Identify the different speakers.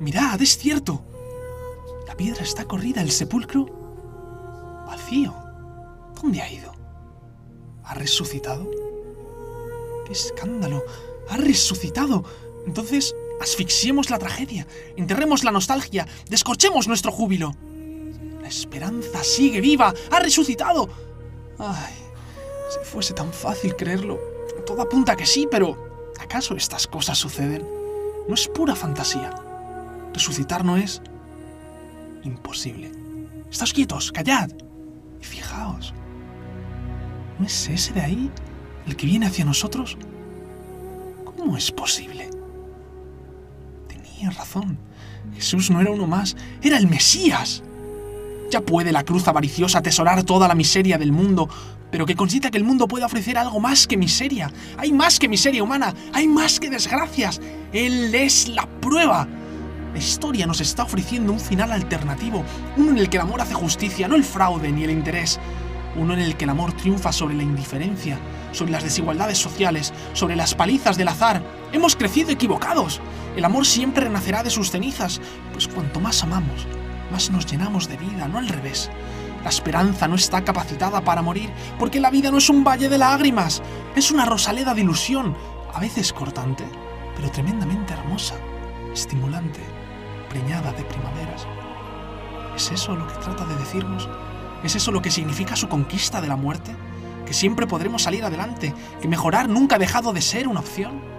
Speaker 1: Mirad, es cierto. La piedra está corrida, el sepulcro vacío. ¿Dónde ha ido? ¿Ha resucitado? ¡Qué escándalo! ¡Ha resucitado! Entonces, asfixiemos la tragedia, enterremos la nostalgia, descorchemos nuestro júbilo. La esperanza sigue viva, ha resucitado. Ay, si fuese tan fácil creerlo. Todo apunta que sí, pero ¿acaso estas cosas suceden? No es pura fantasía. Resucitar no es imposible. Estáos quietos, callad. Y fijaos. ¿No es ese de ahí el que viene hacia nosotros? ¿Cómo es posible? Tenía razón. Jesús no era uno más, era el Mesías. Ya puede la cruz avariciosa atesorar toda la miseria del mundo, pero que consista que el mundo pueda ofrecer algo más que miseria. Hay más que miseria humana, hay más que desgracias. Él es la prueba. La historia nos está ofreciendo un final alternativo, uno en el que el amor hace justicia, no el fraude ni el interés, uno en el que el amor triunfa sobre la indiferencia, sobre las desigualdades sociales, sobre las palizas del azar. Hemos crecido equivocados. El amor siempre renacerá de sus cenizas, pues cuanto más amamos, más nos llenamos de vida, no al revés. La esperanza no está capacitada para morir, porque la vida no es un valle de lágrimas, es una rosaleda de ilusión, a veces cortante, pero tremendamente hermosa, estimulante, de primaveras. ¿Es eso lo que trata de decirnos? ¿Es eso lo que significa su conquista de la muerte? ¿Que siempre podremos salir adelante? ¿Que mejorar nunca ha dejado de ser una opción?